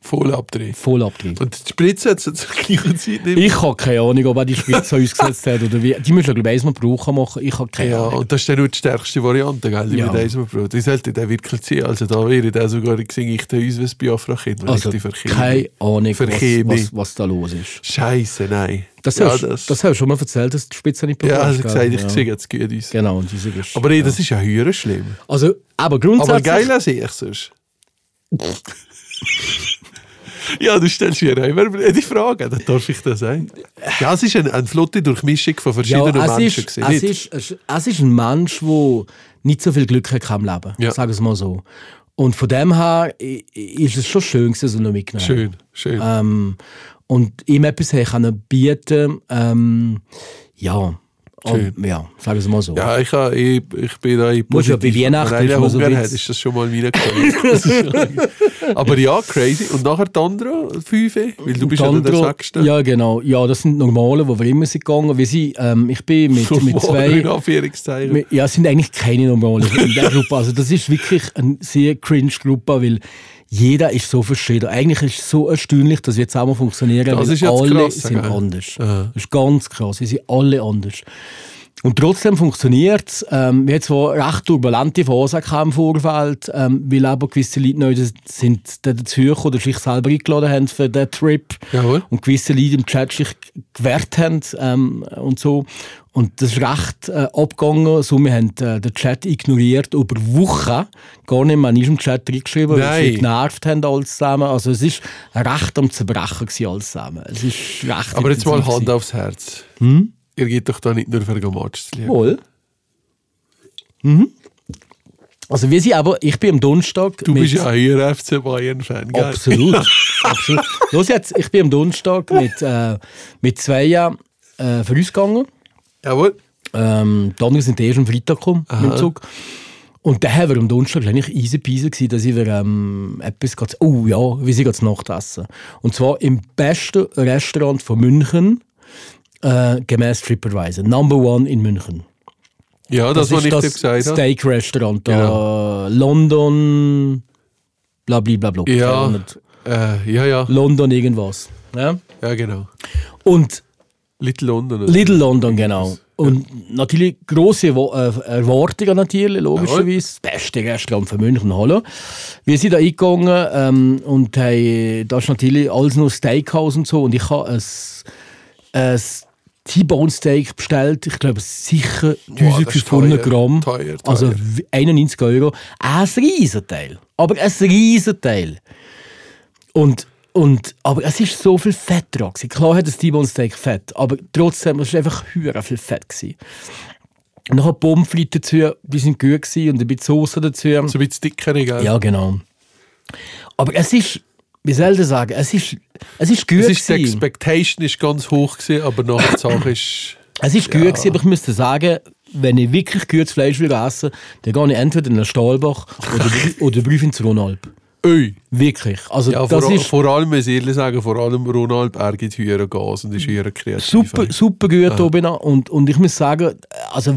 Voll abdrehen. voll abgetrieben. Und die Spritze hat es zur gleichen Zeit nicht Ich habe keine Ahnung, ob er die Spitze ausgesetzt hat oder wie. Die müssen, glaube ich, einmal brauchen machen. Ich habe keine Ja, Ahnung. und das ist dann nur die stärkste Variante, gell, die Ja. mit Eisenbrot. Die sollte der wirklich sein. Also da wäre der sogar gesehen, ich der uns was Biafra-Kind. Also, keine Ahnung, Für was, was, was da los ist. Scheiße, nein. Das, ja, hast, das, das hast du schon mal erzählt, dass die Spitze nicht ja, bekommst. also gesagt, ich Ja. sehe jetzt gut aus. Genau, und diese ist, Aber nee, das ist ja höher schlimm. Also, aber grundsätzlich... Aber geil sehe ich sonst. (laughs) Ja, du stellst mir immer die Frage, dann darf ich das sein. Ja, es ist eine, eine flotte Durchmischung von verschiedenen es Menschen. ist, es, ist, es, ist ein Mensch, der nicht so viel Glück hat im Leben. Ja. Sagen wir es mal so. Und von dem her ist es schon schön, gewesen, so noch mitgenommen. Schön, schön. Ähm, und ihm etwas haben können bieten, ähm, ja, Schön. ja, sagen es mal so. ja, ich, ha- ich, ich bin da in Muss ja bei Weihnachten ist man so hat, ist das schon mal reingekommen. (laughs) Aber ja, crazy. Und nachher die anderen fünf, weil du bist ja dann der Sechste. Ja, genau. Ja, das sind normale, wo wir immer sind gegangen. Wir sind, ähm, ich bin mit, mit In zwei... Wir- Ja, es sind eigentlich keine normalen in der Gruppe. Also das ist wirklich eine sehr cringe Gruppe, weil jeder ist so verschieden. Eigentlich ist es so erstaunlich, dass wir zusammen funktionieren, Das weil alle krass, sind gell? anders. Aha. Das ist ganz krass. Wir sind alle anders. Und trotzdem funktioniert es. Ähm, wir hatten zwar recht turbulente Phasen im Vorfeld, ähm, weil aber gewisse Leute neu sind dazugekommen oder sich selber eingeladen haben für den Trip. Jawohl. Und gewisse Leute im Chat sich gewehrt haben ähm, und so. Und das ist recht äh, abgegangen. So, wir haben äh, den Chat ignoriert über Wochen. Gar nicht mehr in diesem Chat reingeschrieben, weil Nein. sie genervt haben alles zusammen. Also es ist recht am Zerbrechen gewesen, alles zusammen. Es ist recht Aber jetzt mal Hand aufs Herz. Hm? Ihr geht doch da nicht nur für ein Match zu. Wohl. Mhm. Also wir sind aber, ich bin am Donnerstag Du bist ja ein FC Bayern-Fan, gell? Absolut. (laughs) Absolut. Los jetzt, ich bin am Donnerstag mit, äh, mit zwei Jahren äh, vorausgegangen. Jawohl. Ähm, die anderen sind erst am Freitag gekommen mit dem Zug. Und dann haben wir am Donnerstag eigentlich easy peasy gewesen, dass wir ähm, etwas grad, oh ja, wir sind gerade Nacht essen. Und zwar im besten Restaurant von München, äh, gemäß TripAdvisor. Number one in München. Ja, das, was ich dir gesagt habe. Steak-Restaurant da. London, blablabla. Ja, äh, ja, ja. London irgendwas. Ja? Ja, genau. Und Little London. oder? Little London, genau. Und natürlich grosse Wo- äh, Erwartungen natürlich, logischerweise. Das beste Restaurant für München, hallo. Wir sind da eingegangen ähm, und haben, da ist natürlich alles nur Steakhouse und so. Und ich habe ein, ein T-Bone Steak bestellt. Ich glaube, sicher Boah, das ist 1500 teuer, Gramm. teuer, teuer. Also 91 Euro. Ein Riesenteil. Aber ein Riesenteil. Und, und, aber es ist so viel Fett dran. gewesen. Klar hat das T-Bone Steak Fett, aber trotzdem es war einfach höher viel Fett. Gewesen. Und Nachher Pommes frites dazu, die sind gut gewesen, und ein bisschen Soße dazu. So ein bisschen dickere, gell? Ja, genau. Aber es ist, wie soll ich sagen, es ist, es ist gut Es ist, die. Expectation ist ganz hoch gewesen, aber nachher die Sache (coughs) ist... Es ist gut gewesen, aber ich müsste sagen, wenn ich wirklich gutes Fleisch will essen, dann gehe ich entweder in den Stahlbach oder, (laughs) oder Brief ins Ronalp. Öi. Wirklich. Also Ja, das vor, ist vor allem, muss ich ehrlich sagen, vor allem Ronald, er gibt höhere Gas und ist höher kreativ. super, super gut an. und, und ich muss sagen, also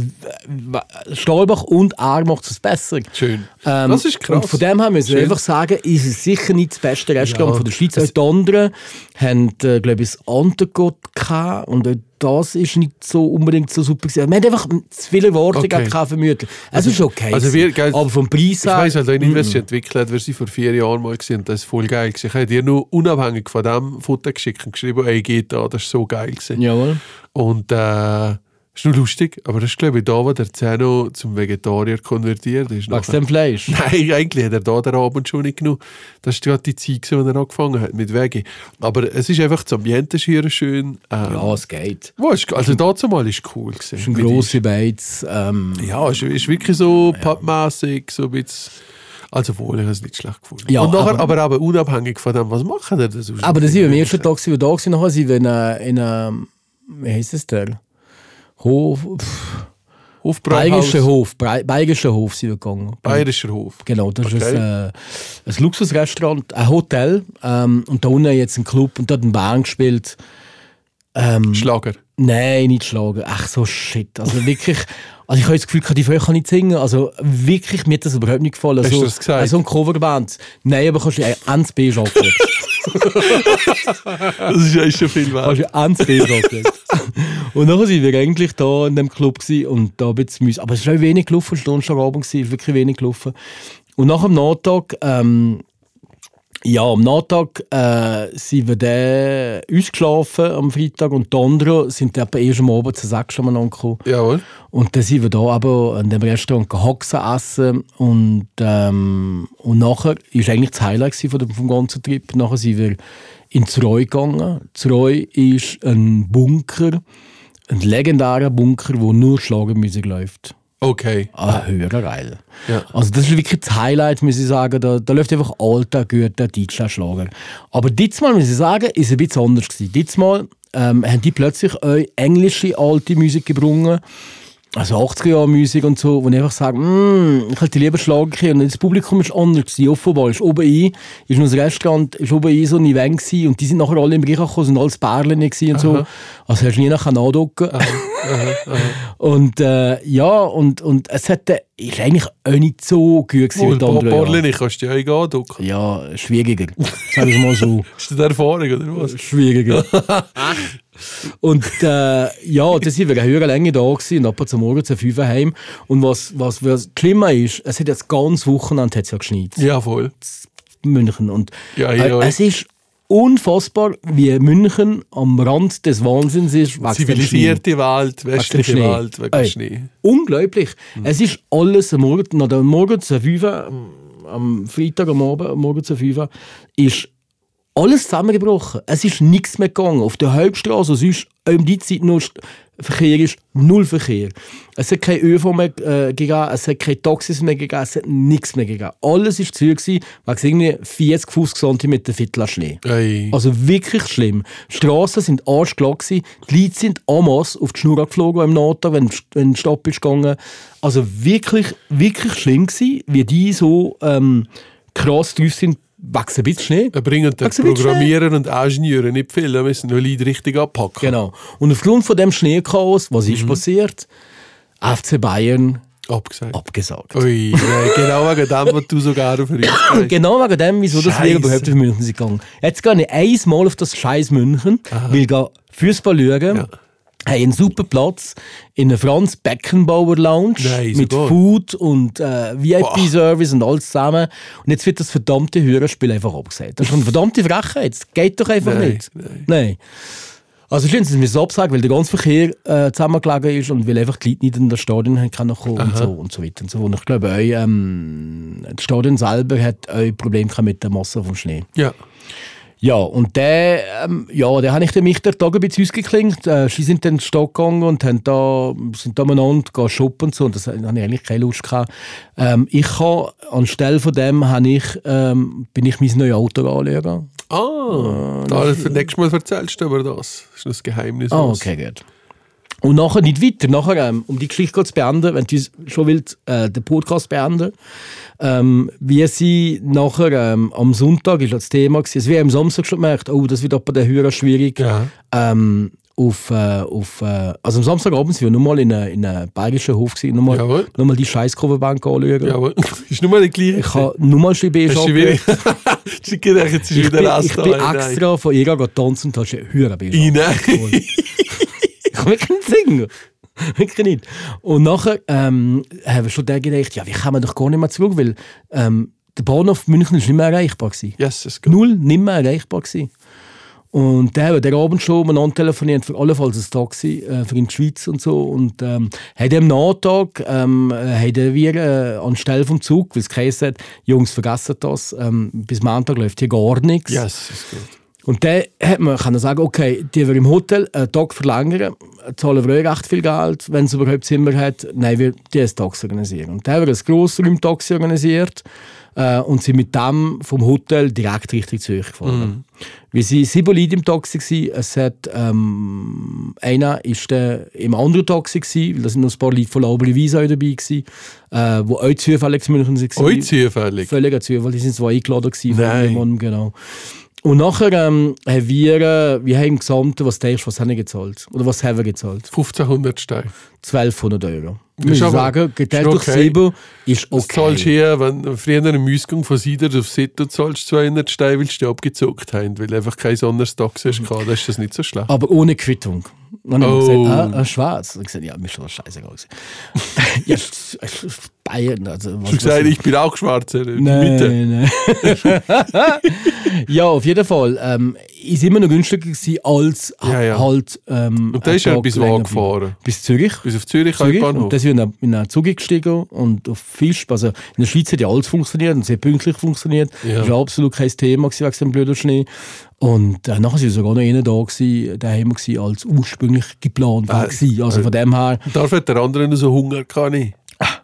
Stahlbach und er macht es besser. Schön. Ähm, das ist krass. Und von dem her müssen wir einfach sagen, ist es sicher nicht das beste Restaurant Ja. von der Schweiz. Auch die anderen haben, äh, glaube ich, das Antegott gehabt und auch das ist nicht so unbedingt so super gewesen. Wir haben einfach zu viele Erwartungen Okay. gehabt vermutlich. Es ist okay. also wir, gell, aber vom Preis Ich weiss her... wenn ich sich entwickelt hat, wir sind vor vier Jahren mal gesehen das ist voll geil gewesen. Ich habe dir nur unabhängig von dem Foto geschickt und geschrieben, ey, geht da, das ist so geil gewesen. Jawohl. Und äh, ist nur lustig, aber das ist glaube ich da, wo der Zeno zum Vegetarier konvertiert ist. Wegen dem Fleisch. (laughs) Nein, eigentlich hat er da den Abend schon nicht genug. Das ist gerade die Zeit, gewesen, wo er angefangen hat mit Veggie. Aber es ist einfach, das Ambiente ist hier schön. Ähm, Ja, es geht. wo ist, also dazu mal ist cool gewesen. Es ist ein grosser Beiz. Ähm, ja, es ist, ist wirklich so pappmässig, so ein bisschen. Also wohl, ich habe es nicht schlecht gefunden. Ja, und nachher, aber- aber, unabhängig von dem, was machen die denn sonst? Aber das sind wir am ersten Tag, sind wir da waren, nachher sind wir in, in ähm, wie heisst das der? Hof, pff, Bayerischer Hof, Bayerischer Hof sind wir gegangen. Bayerischer Hof. Genau, das ist Okay. ein, äh, ein Luxusrestaurant, ein Hotel ähm, und da unten jetzt ein Club und dort ein Band gespielt. Ähm, Schlager. Nein, nicht schlagen. Ach so shit. Also wirklich, (laughs) also ich habe das Gefühl, die Frau kann nicht singen. Also wirklich, mir hat das überhaupt nicht gefallen. Hast so, du das gesagt? So ein Coverband. Nein, aber kannst du ja ans B schaukeln. (laughs) Das ist, ist schon viel wert. kannst du ans B schaukeln. (laughs) und dann sind wir eigentlich da in dem Club gewesen und da bisschen müssen. Aber es auch wenig gelaufen, es war Donnerstagabend, gewesen, es ist wirklich wenig gelaufen. Und nach dem Nachtag ähm, Ja, am Nachttag äh, sind wir dann ausgeschlafen am Freitag und die anderen sind dann erst am Abend zu sechs schon angekommen. Jawohl. Und dann sind wir da aber an dem Restaurant Hoxen essen und, ähm, und nachher war eigentlich das Highlight von dem, vom ganzen Trip. Nachher sind wir in Treu gegangen. Treu ist ein Bunker, ein legendärer Bunker, wo nur Schlagermusik läuft. Okay. Ah, höher geil. Ja. Also das ist wirklich das Highlight, muss ich sagen. Da, da läuft einfach alter, guter Deutschland-Schlager. Aber diesmal, muss ich sagen, ist es ein bisschen anders gewesen. Diesmal ähm, haben die plötzlich auch englische alte Musik gebrungen. Also 80er-Jahre-Musik und so, wo ich einfach sage, mm, ich hätte lieber Schlager Und das Publikum ist anders gewesen. Offenbar ist oben ein, ist noch das Restaurant, ist oben ein so ein Event gewesen. Und die sind nachher alle im Bereich gekommen, sind alles gewesen und so. Also hast du nie nachher nachgucken. (laughs) Und äh, ja, und, und es hat, äh, ist eigentlich auch nicht so gut gewesen die anderen Jahre. Borlin, kannst du ja auch Duck. Ja, schwieriger. Sagen wir es mal so. (laughs) Ist das Erfahrung, oder was? Schwieriger. (laughs) und äh, ja, da sind wir eine höhere Länge da gewesen, und ab und zu morgen zu 5 Uhr heim. Und was, was, was schlimmer ist, es hat jetzt ganz Wochenende hat's ja geschneit. Ja, voll. München. Und Ja, ja, ja. Äh, es ist unfassbar, wie München am Rand des Wahnsinns ist. wegen. Zivilisierte Welt, westliche. Welt, wegen Ey, Schnee. Unglaublich. Es ist alles am Morgen, nach dem Morgen zu 5 Uhr, am- Freitag am Abend, am Morgen zu 5 Uhr, ist alles zusammengebrochen. Es ist nichts mehr gegangen. Auf der Hauptstraße, sonst um die Zeit St- Verkehr ist, null Verkehr. Es hat kein ÖV mehr äh, gegeben, es hat keine Taxis mehr gegeben, es hat nichts mehr gegeben. Alles war zu gewesen, wegen irgendwie 40, 50 cm Viertel Schnee. Ey. Also wirklich schlimm. Die Straßen sind arschglatt gewesen. Die Leute sind amas auf die Schnur geflogen im Nota, wenn, wenn der Stopp ist gegangen. Also wirklich, wirklich schlimm gewesen, wie die so ähm, krass drauf sind, wachsen ein bisschen Schnee. Wir bringen den Programmierer und Ingenieure nicht viel, wir müssen nur Leute richtig abpacken. Genau. Und aufgrund von dem Schneechaos, was Mhm. ist passiert? FC Bayern Abgesagt. abgesagt. Ui, nein, genau wegen dem, was du so gerne für uns sagst. Genau wegen dem, wieso das wir Scheisse. überhaupt auf München sind gegangen. Jetzt gehe ich einmal auf das scheiß München, will gehen Fußball schauen. Ja. Haben einen super Platz in der Franz Beckenbauer Lounge Nein, mit sogar. Food und äh, VIP-Service und alles zusammen. Und jetzt wird das verdammte Hörerspiel einfach abgesagt. Das ist eine verdammte Frechheit. Das geht doch einfach Nein, nicht. Nein. Also schön, dass wir es absagen, weil der ganze Verkehr äh, zusammengelegen ist und weil einfach die Leute nicht in das Stadion haben können kommen und so und so weiter und so. Und ich glaube auch, ähm, das Stadion selber hat auch Probleme mit der Masse vom Schnee. Ja. Ja, und der, ähm, ja, der habe ich dann mich der Tag ein bisschen ausgeklingt. Äh, sie sind dann in Stadt gegangen und haben da, sind da miteinander gehen shoppen und so. Und das habe ich eigentlich keine Lust gehabt. Ähm, ich habe, anstelle von dem, habe ich, ähm, bin ich mein neues Auto anschauen. Ah, da, für nächstes Mal erzählst du über das. Das ist das Geheimnis. Ah, okay, gut. Und nachher nicht weiter. Nachher, ähm, um die Geschichte zu beenden, wenn du schon willst, äh, den Podcast beenden. Ähm, wie sie nachher ähm, am Sonntag ist das Thema gewesen. Also wir haben am Samstag schon gemerkt, oh, das wird aber der Hörer schwierig. Ja. Ähm, auf, äh, auf, äh, also am Samstagabend sind wir nochmal in einem in einem bayerischen Hof gewesen, nochmal, Jawohl. nochmal die Scheißcoverbank anschauen. Jawohl. (laughs) ist nur mal die gleiche. Ich habe nochmal ist schwierig. (laughs) ich bin, ich bin extra von ihr getanzt und hast höher Nein. Nein. (laughs) Wirklich nicht singen. Wirklich nicht. Und nachher ähm, haben wir schon da gedacht, ja, wie kommen wir doch gar nicht mehr zurück, weil ähm, der Bahnhof München ist nicht mehr erreichbar gewesen. Yes, es geht. Null nicht mehr erreichbar gewesen. Und haben wir den Abend schon miteinander telefoniert, für allenfalls ein Taxi äh, für in die Schweiz und so. Und ähm, haben am Nachtag ähm, äh, haben wir äh, anstelle vom Zug, weil es geheißen hat, Jungs, vergessen das, ähm, bis Montag läuft hier gar nichts. Yes, es geht. Und dann hat man können sagen, okay, die wir im Hotel einen Tag verlängern, zahlen wir euch recht viel Geld, wenn es überhaupt Zimmer hat. Nein, wir die Taxi organisieren. Und dann haben wir ein Grossraum-Taxi organisiert äh, und sind mit dem vom Hotel direkt Richtung Zürich gefahren. Wir waren sieben Leute im Taxi. Gewesen. Es hat, ähm, einer ist der im anderen Taxi, gewesen, weil da sind noch ein paar Leute von Laubri Visa dabei, gewesen, äh, die auch zufällig zu München waren. Euch zufällig. Völliger Zufall, die sind zwar eingeladen gewesen von jemandem, genau. Und nachher ähm, haben wir, äh, wir haben im Gesamten, was denkst du, was haben wir gezahlt? Oder was haben wir gezahlt? 1500 Steine. 1200 Euro. Ich ist muss aber- sagen, geteilt ist durch okay. 7 ist Das okay. zahlst du hier, wenn du früher einen Ausgang von Sider auf Sitto zahlst, 200 Steine, weil dich abgezogen haben, weil du einfach kein anderes Taxi hast. gehabt. Das ist das nicht so schlecht. Aber ohne Quittung. Dann habe ich Oh. gesagt, ah, ah, schwarz. Und ich gesagt, ja, mir ist schon scheißegal. (laughs) ja, Bayern, also was, Du hast gesagt, ich bin auch schwarz. äh, Mitte. Nein, nein. (laughs) ja, auf jeden Fall. Ähm, ist immer noch günstiger gewesen als Ja, ja. halt. Ähm, Und da ist ein er bis wo gefahren? Bis Zürich. Bis auf Zürich, Zürich. Und dann sind wir in einen Zug gestiegen und auf Fisch. Also in der Schweiz hat ja alles funktioniert und sehr pünktlich funktioniert. Ja. Das war absolut kein Thema gewesen wegen dem blöden Schnee. Und äh, nachher sind sogar noch einer da gewesen, der haben wir gewesen, als ursprünglich geplant war. Äh. Also von dem her, Darf der andere noch so Hunger kann ich.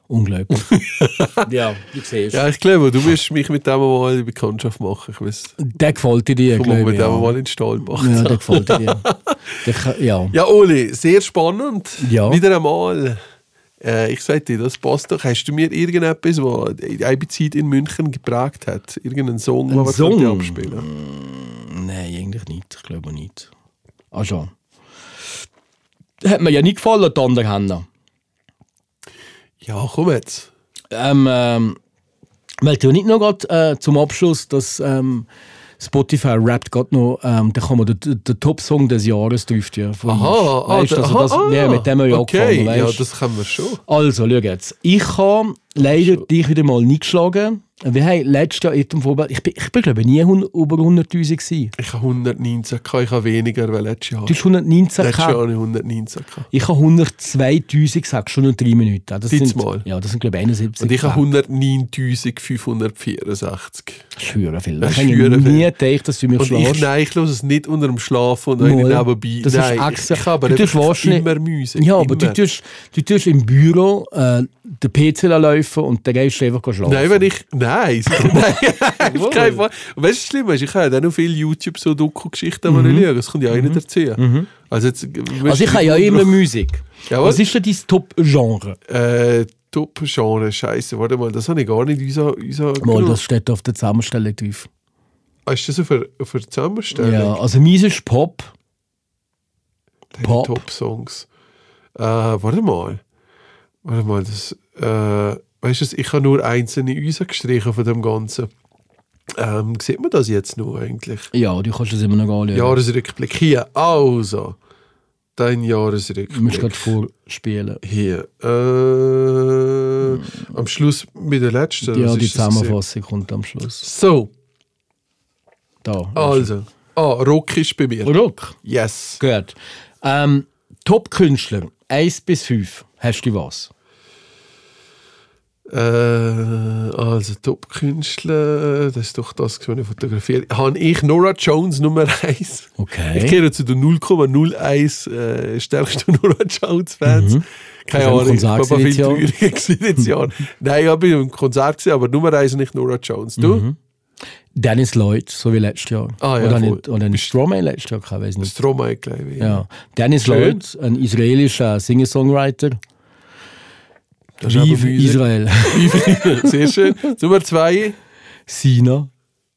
Unglaublich. (laughs) ja, du siehst. Ja, ich glaube, du wirst mich mit dem mal in Bekanntschaft machen. Ich weiß. Der gefällt dir, glaube mit ich. dem Ja. mal in den Stallbach. ja, der gefällt dir. (laughs) Der, ja. Ja, Oli, sehr spannend. Ja. Wieder einmal. Äh, ich sag dir, das passt doch. Hast du mir irgendetwas, was eine Zeit in München geprägt hat? Irgendeinen Song, den wir Song? abspielen Nein, eigentlich nicht. Ich glaube nicht. Ah schon. Hat mir ja nicht gefallen, die anderen Hände. Ja, komm jetzt. Ähm, ähm, weil du nicht noch grad, äh, zum Abschluss, dass ähm, Spotify rappt gerade noch, ähm, da kann man den, den, Top-Song des Jahres drauf. Von Aha, ah, weißt, da- also das, aha, ja, mit dem haben wir ja okay. angefangen, Ja, weißt? das können wir schon. Also, schau jetzt. Ich habe leider dich wieder mal nicht geschlagen. Wir haben letztes Jahr in dem Vorbild, ich bin, ich bin glaube ich nie über 100'000 gewesen. Ich habe 119 gehabt, ich habe weniger als letztes Jahr. Du hast 119 Letztes Jahr habe ich 119 gehabt. Ich habe 102'000 gesagt, schon in drei Minuten. Das sind, mal. Ja, das sind glaube ich 71. Und ich habe Prozent. 109.564. Das ist höher viel. Das Ich ist habe nie gedacht, dass du mir Und ich, schlägst. nein, ich höre es nicht unter dem Schlafen und nicht nebenbei. Das ist nein, extra. ich, ich habe Du aber wahrscheinlich- immer Müsse. Ja, aber du tust, du tust im Büro äh, den PC laufen und dann gehst du einfach schlafen. Nein, wenn ich. Nein, (laughs) nein. auf keinen Fall. Und weißt du, was schlimm ist? Ich habe ja noch viele YouTube so Doku-Geschichten, die ich schaue. Das kommt ja auch nicht erzählen. Also, jetzt, Mhm. also ich habe ja immer (laughs) Musik. Jawohl. Was ist denn dein Top-Genre? Äh, Top-Genre, Scheiße. Warte mal, das habe ich gar nicht unser. unser Mal, das steht auf der Zusammenstellung drauf. Ah, ist das auf der, auf der Zusammenstellung? Ja, also meins ist Pop. Pop. Top-Songs. Äh, warte mal. Warte mal, das. Äh, weißt du, ich habe nur einzelne rausgestrichen von dem Ganzen. Ähm, sieht man das jetzt noch eigentlich? Ja, du kannst es immer noch anschauen. Jahresrückblick. Hier, also. Dein Du musst Jahresrückblick. gerade vorspielen. Hier. Äh, am Schluss mit der letzten. Ja, die das? Zusammenfassung kommt am Schluss. So, Da. also. Ah, Rock ist bei mir. Rock. Yes. Gut. Ähm, Top-Künstler, 1 bis 5. Hast du was? Äh, also Top-Künstler, das ist doch das, was ich fotografiert habe. ich Nora Jones Nummer 1. Okay. Ich gehöre zu den 0,01 äh, stärksten (laughs) Nora Jones-Fans. Keine Auf Ahnung, ich war Konzert viel gewesen trauriger (laughs) gewesen dieses Jahr. Nein, ich habe im Konzert gesehen, aber Nummer 1 nicht Nora Jones. Du? Dennis Lloyd, so wie letztes Jahr. Ah, ja, oder voll. nicht, oder nicht Stromae letztes Jahr, ich weiß nicht. Stromae, glaube ich. Ja. Dennis Schön. Lloyd, ein israelischer Singer-Songwriter. Das Vive. (laughs) Israel. Sehr schön. Nummer 2. Sina.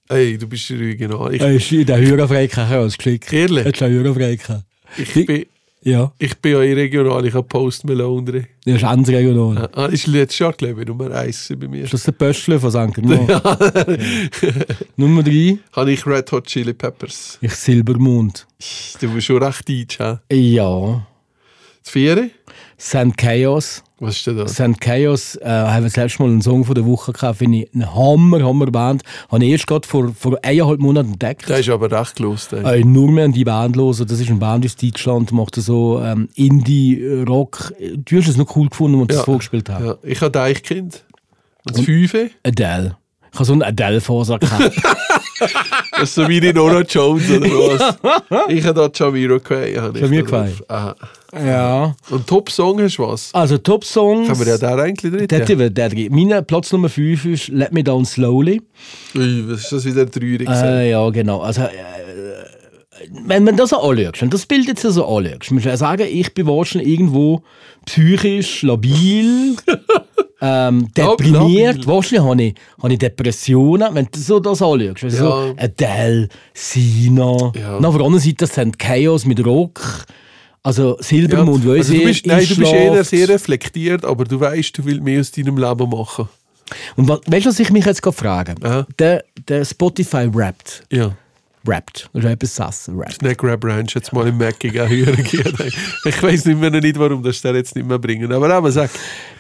Ey, du bist regional. Ich, Er ist in der Hörerfreikeit ausgeschickt. Ehrlich? Ist eine Hörerfreikeit. ich, bin, Ja, ich bin ja regional. Ich habe Post Malone drin. das ist ganz regional. Ah, ist letztes Jahr, glaube ich, Nummer 1 bei mir. Ist das der Pöstler von St. Germain? (laughs) (laughs) Nummer 3, Habe ich Red Hot Chili Peppers. ich Silbermond. Du bist schon recht deutsch, hä? Ja. Das Viere? St. Chaos. Was ist denn das? St. Chaos äh, haben wir selbst mal einen Song von der Woche gehabt, finde ich eine Hammer, Hammer Band. Habe ich erst gerade vor, vor eineinhalb Monaten entdeckt. Der ist aber recht los. Äh, nur mehr an die Band los. Das ist eine Band aus Deutschland, macht so ähm, Indie-Rock. Du hast es noch cool gefunden, als Ja. es vorgespielt haben. Ja, ich habe Deichkind. Und das Fünfe? Adele. Ich habe so einen Adele-Faser gehabt. (laughs) Das ist so wie die Nora Jones oder was? ich habe da ich da Jamiroquai. drauf. Aha. ja. Und Top-Song hast du was? Also Top-Songs. Kann man ja da eigentlich drin? Wird der drin. Mein Platz Nummer 5 ist Let Me Down Slowly. Ui, was ist das wieder traurig? Äh, ja, genau. Also, äh, wenn man das so anschaust, und das Bild jetzt so anschaust, muss ich sagen, ich bin wahrscheinlich irgendwo psychisch labil. (laughs) ähm, deprimiert. labil. Wahrscheinlich habe ich, habe ich Depressionen, wenn du so das anschaust. Also Ja. so Adele, Sina. Ja. Und auf der anderen Seite das sind Chaos mit Rock. Also Silbermond, Ja, also du ich, bist, nein, du bist eher sehr reflektiert, aber du weißt, du willst mehr aus deinem Leben machen. Und weißt du, was ich mich jetzt gerade frage? Der, der Spotify rappt. Ja. Rappt. Das ist etwas Sass. Rappt. Snack Rap Ranch jetzt mal im Mac gegen hören. Ich weiß nicht mehr nicht, warum das der jetzt nicht mehr bringen. Aber aber sag.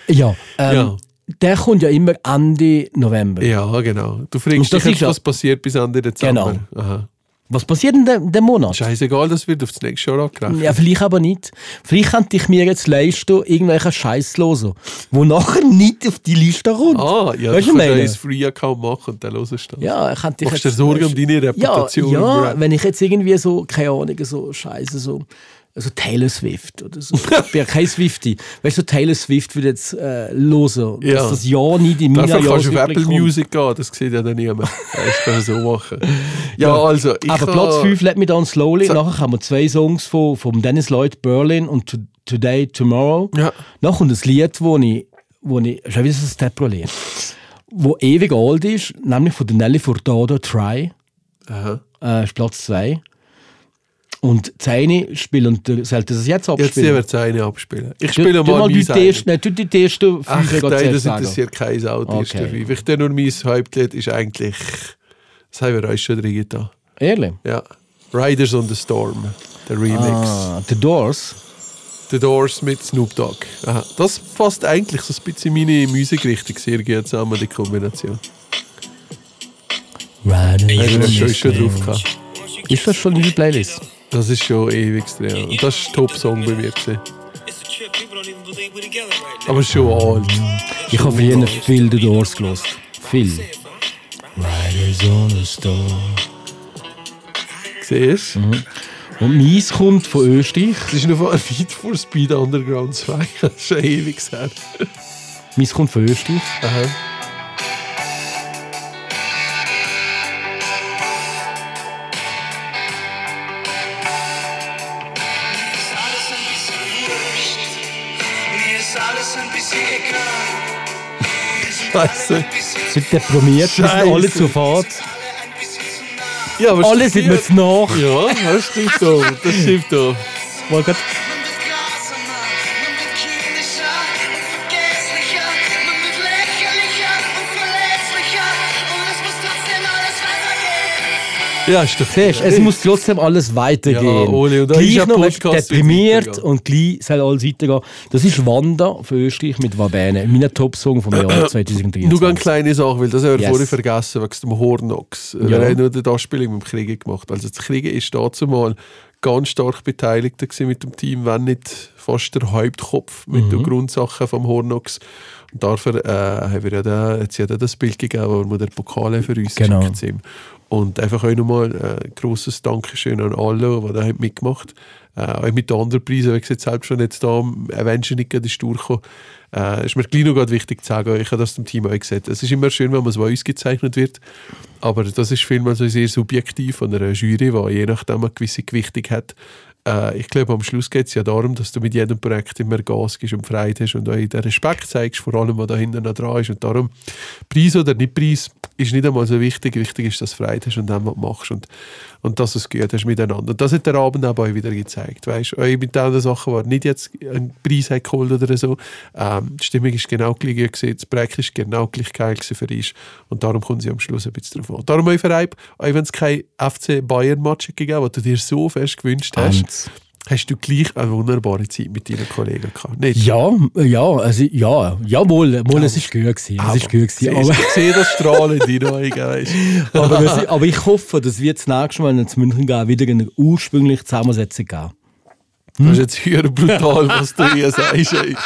Ja, ähm, Ja. der kommt ja immer Ende November. Ja, genau. Du fragst dich, was passiert bis Ende Dezember. Genau. Aha. Was passiert in dem, dem Monat? Scheißegal, das wird auf das nächste Jahr angerechnet. Ja, vielleicht aber nicht. Vielleicht könnte ich mir jetzt leisten, irgendwelchen Scheiß zu hören, wo nachher nicht auf die Liste kommt. Ah, ja, Weißt du kannst einen Free-Account machen und dann hörst du das. Ja, könnte ich Machst dir Sorgen um deine Reputation Ja, ja wenn ich jetzt irgendwie so, keine Ahnung, so Scheiße, so, so Taylor Swift oder so. ja kein Swifty. Weißt du, Taylor Swift wird jetzt äh, hören. Ja. Dass das ja nicht in meiner Dafür kannst du auf Apple kommt. Music gehen, das sieht ja dann niemand. (laughs) Das kannst du so machen. Ja, also, ich Aber kann- Platz 5 Let Me Down Slowly. So. Nachher haben wir zwei Songs von, von Dennis Lloyd, Berlin und To- Today, Tomorrow. Ja. Nachher kommt ein Lied, wo ich, wo ich schon wieder so ein Stepro-Lied, wo ewig alt ist, nämlich von der Nelly Furtado, Try. Aha. Äh, ist Platz 2. Und Zeine spielen, und sollte das jetzt Jetzt abspielen? wird eine abspielen. Ich spiele du mal mal die ersten, nein, du die ersten Ach nein, das interessiert kein ersten Okay. fünf. Ich nur mein Hauptlied ist eigentlich, das haben wir euch schon drin getan. Ehrlich? Ja. Riders on the Storm, der Remix. Ah, The Doors. The Doors mit Snoop Dogg. Aha. Das fasst eigentlich so ein bisschen meine Musikrichtung sehr gut zusammen, die Kombination. Riders on the Storm. Ist das schon in der Playlist? Das ist schon ewig drin. Und das war Top-Song bei mir. Gewesen. A. Aber schon alt. Ich habe früher viel The Doors gelost. Viel. Riders on the Storm. Siehst du? Und meins kommt von Österreich. Das ist noch von Feed for Speed Underground 2. Das ist schon ewig her. Meins kommt von Österreich. Aha. Ist alles ein bisschen egal. Scheiße. Sind deprimiert, wir sind alle zu nah. Ja, aber Alle sind mir zu nach. Ja, das stimmt doch. Das stimmt doch. Ja, ist doch Siehst, es muss trotzdem alles weitergehen. Ja, Oli, und gleich noch Podcast, deprimiert und gleich soll alles weitergehen. Das ist Wanda von Österreich mit Wabene. Mein Top-Song vom Jahr Nur ganz 2023. kleine Sache, weil das haben wir Yes. vorhin vergessen, wegen dem Hornox. Ja. Wir haben nur die Anspielung mit dem Kriegen gemacht. Also das Kriegen ist dazu mal ganz stark beteiligt mit dem Team, wenn nicht fast der Hauptkopf mit Mhm. den Grundsachen vom Hornox. Und dafür äh, haben wir ja da, jetzt ja da das Bild gegeben, wo wir den Pokal für uns Genau. geschickt haben. Und einfach auch nochmal äh, ein grosses Dankeschön an alle, die da mitgemacht haben. Äh, auch mit den anderen Preisen, wie gesagt, selbst schon jetzt da am Avenging ist durchgekommen. Äh, ist mir gleich noch gerade wichtig zu sagen, ich habe das dem Team auch gesagt. Es ist immer schön, wenn man so ausgezeichnet wird, aber das ist vielmehr so sehr subjektiv von einer Jury, die je nachdem eine gewisse Gewichtung hat. Äh, ich glaube, am Schluss geht es ja darum, dass du mit jedem Projekt immer Gas gibst und Freude hast und auch den Respekt zeigst, vor allem, was da hinten noch dran ist. Und darum, Preis oder nicht Preis, ist nicht einmal so wichtig. Wichtig ist, dass du Freude hast und dem, was machst und, und dass du es gut hast miteinander. Und das hat der Abend auch wieder gezeigt. Weißt du, mit den Sachen, die nicht jetzt einen Preis geholt oder so. Ähm, die Stimmung ist genau gleich gewesen, das Projekt ist genau gleich geil für uns. Und darum kommen sie am Schluss ein bisschen drauf an. Darum für Reib, auch wenn es kein FC Bayern-Match gegeben hat, was du dir so fest gewünscht hast, Hast du gleich eine wunderbare Zeit mit deinen Kollegen gehabt. Nicht? Ja, ja, also, ja, jawohl, mal, es ist gut gewesen. Es ist gut gewesen. Aber, Ich sehe das Strahlen in deinen Augen. weißt (laughs) aber, aber ich hoffe, dass wir das nächste Mal, wenn wir zu München gehen, wieder eine ursprüngliche Zusammensetzung geben. Das ist jetzt höher brutal, was du hier sagst. Ey.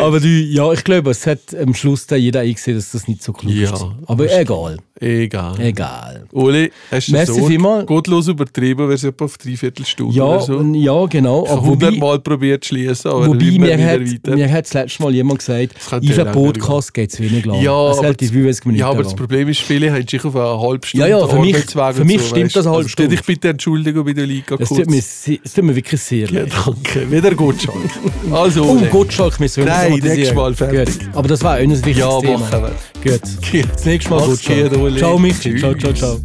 Aber die, ja, ich glaube, es hat am Schluss dann jeder eingesehen, dass das nicht so klug Ja. ist. Aber egal. Egal. Egal. Uli, hast du Merci vielmals. Gottlos übertrieben, wäre es etwa auf dreiviertel Stunde Ja, oder so. ja genau. Ich habe hundertmal probiert zu schließen, aber wobei mir, hat, weiter. mir hat das letzte Mal jemand gesagt, in ja einem Podcast geht es wenig lang. Ja, es aber hält die das- 45 Minuten Ja, aber das. Problem ist, viele haben sich auf eine halbe Stunde Ja, ja, für mich- für mich so, stimmt weißt. das eine halbe also, tu dich Stunde. bitte entschuldigen bei der Liga kurz. tut, mir, es tut mir wirklich sehr ja, leid. danke. Wieder gut. Also, Oh, Gottschalk müssen Nein, nächstes Mal fertig. Gut. Aber das war ein wichtiges Ja, Thema. machen wir. Gut. Das nächste Mal gut. Ciao, Michi. Ciao, ciao, ciao.